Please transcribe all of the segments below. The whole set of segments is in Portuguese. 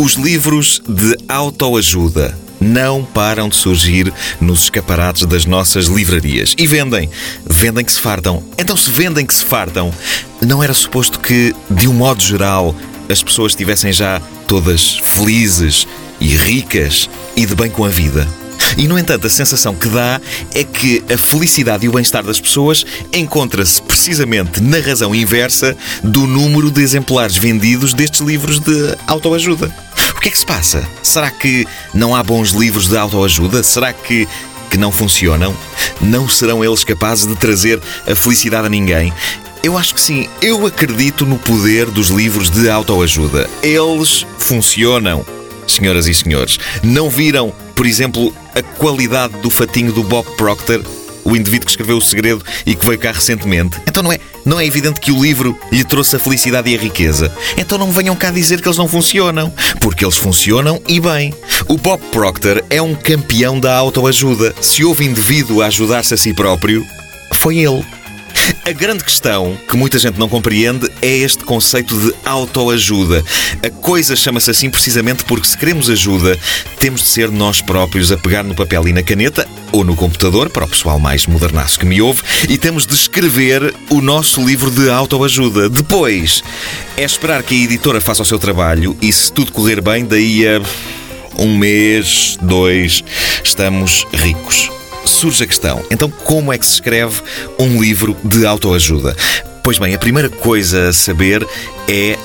Os livros de autoajuda não param de surgir nos escaparates das nossas livrarias. E vendem. Vendem que se fartam. Então, se vendem que se fartam, não era suposto que, de um modo geral, as pessoas estivessem já todas felizes e ricas e de bem com a vida? E, no entanto, a sensação que dá é que a felicidade e o bem-estar das pessoas encontra-se precisamente na razão inversa do número de exemplares vendidos destes livros de autoajuda. O que é que se passa? Será que não há bons livros de autoajuda? Será que que não funcionam? Não serão eles capazes de trazer a felicidade a ninguém? Eu acho que sim. Eu acredito no poder dos livros de autoajuda. Eles funcionam. Senhoras e senhores, não viram, por exemplo, a qualidade do fatinho do Bob Proctor o indivíduo que escreveu O Segredo e que veio cá recentemente. Então não é, não é evidente que o livro lhe trouxe a felicidade e a riqueza. Então não me venham cá dizer que eles não funcionam, porque eles funcionam e bem. O Bob Proctor é um campeão da autoajuda. Se houve indivíduo a ajudar-se a si próprio, foi ele. A grande questão que muita gente não compreende é este conceito de autoajuda. A coisa chama-se assim precisamente porque se queremos ajuda, temos de ser nós próprios a pegar no papel e na caneta ou no computador, para o pessoal mais modernaço que me ouve, e temos de escrever o nosso livro de autoajuda. Depois, é esperar que a editora faça o seu trabalho e se tudo correr bem, daí a um mês, dois, estamos ricos surge a questão: então, como é que se escreve um livro de autoajuda? Pois bem, a primeira coisa a saber é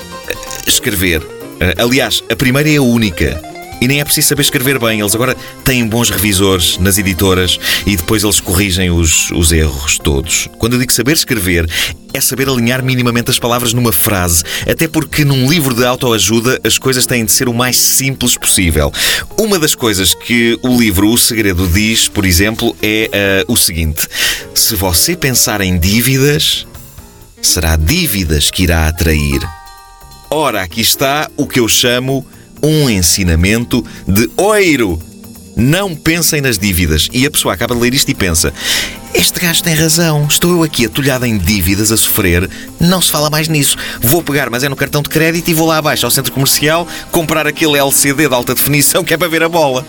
escrever. Eh, aliás, a primeira é a única. E nem é preciso saber escrever bem. Eles agora têm bons revisores nas editoras e depois eles corrigem os, os erros todos. Quando eu digo saber escrever, é saber alinhar minimamente as palavras numa frase. Até porque num livro de autoajuda as coisas têm de ser o mais simples possível. Uma das coisas que o livro O Segredo diz, por exemplo, é uh, o seguinte: se você pensar em dívidas, será dívidas que irá atrair. Ora, aqui está o que eu chamo um ensinamento de oiro. Não pensem nas dívidas. E a pessoa acaba de ler isto e pensa: Este gajo tem razão. Estou eu aqui atolhado em dívidas a sofrer. Não se fala mais nisso. Vou pegar, mas é no cartão de crédito e vou lá abaixo ao centro comercial comprar aquele LCD de alta definição que é para ver a bola.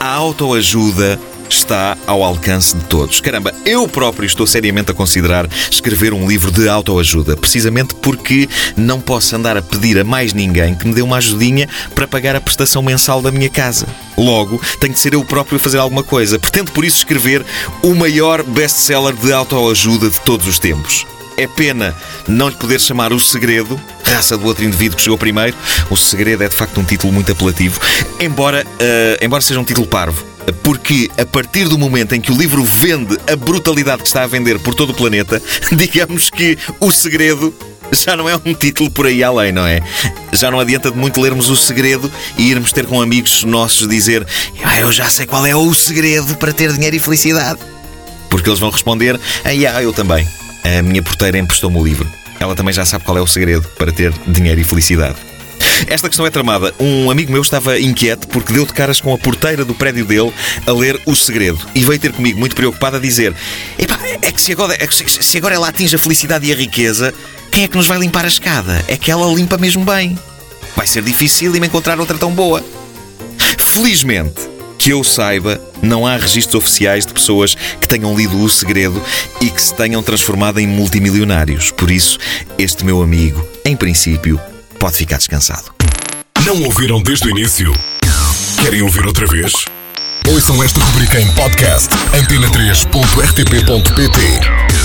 A autoajuda está ao alcance de todos. Caramba, eu próprio estou seriamente a considerar escrever um livro de autoajuda, precisamente porque não posso andar a pedir a mais ninguém que me dê uma ajudinha para pagar a prestação mensal da minha casa. Logo, tenho de ser eu próprio a fazer alguma coisa. Pretendo por isso escrever o maior best-seller de autoajuda de todos os tempos. É pena não lhe poder chamar O Segredo, raça do outro indivíduo que chegou primeiro. O Segredo é de facto um título muito apelativo, embora, uh, embora seja um título parvo porque a partir do momento em que o livro vende a brutalidade que está a vender por todo o planeta, digamos que o segredo já não é um título por aí além, não é? Já não adianta de muito lermos o segredo e irmos ter com amigos nossos dizer ah, eu já sei qual é o segredo para ter dinheiro e felicidade. Porque eles vão responder, ah, yeah, eu também. A minha porteira emprestou-me o livro. Ela também já sabe qual é o segredo para ter dinheiro e felicidade. Esta questão é tramada. Um amigo meu estava inquieto porque deu de caras com a porteira do prédio dele a ler O Segredo e veio ter comigo muito preocupado a dizer: Epá, é que se agora, é se agora ela atinge a felicidade e a riqueza, quem é que nos vai limpar a escada? É que ela limpa mesmo bem. Vai ser difícil encontrar outra tão boa. Felizmente, que eu saiba, não há registros oficiais de pessoas que tenham lido O Segredo e que se tenham transformado em multimilionários. Por isso, este meu amigo, em princípio, pode ficar descansado. Não ouviram desde o início? Querem ouvir outra vez? Ouçam esta rubrica em podcast antena3.rtp.pt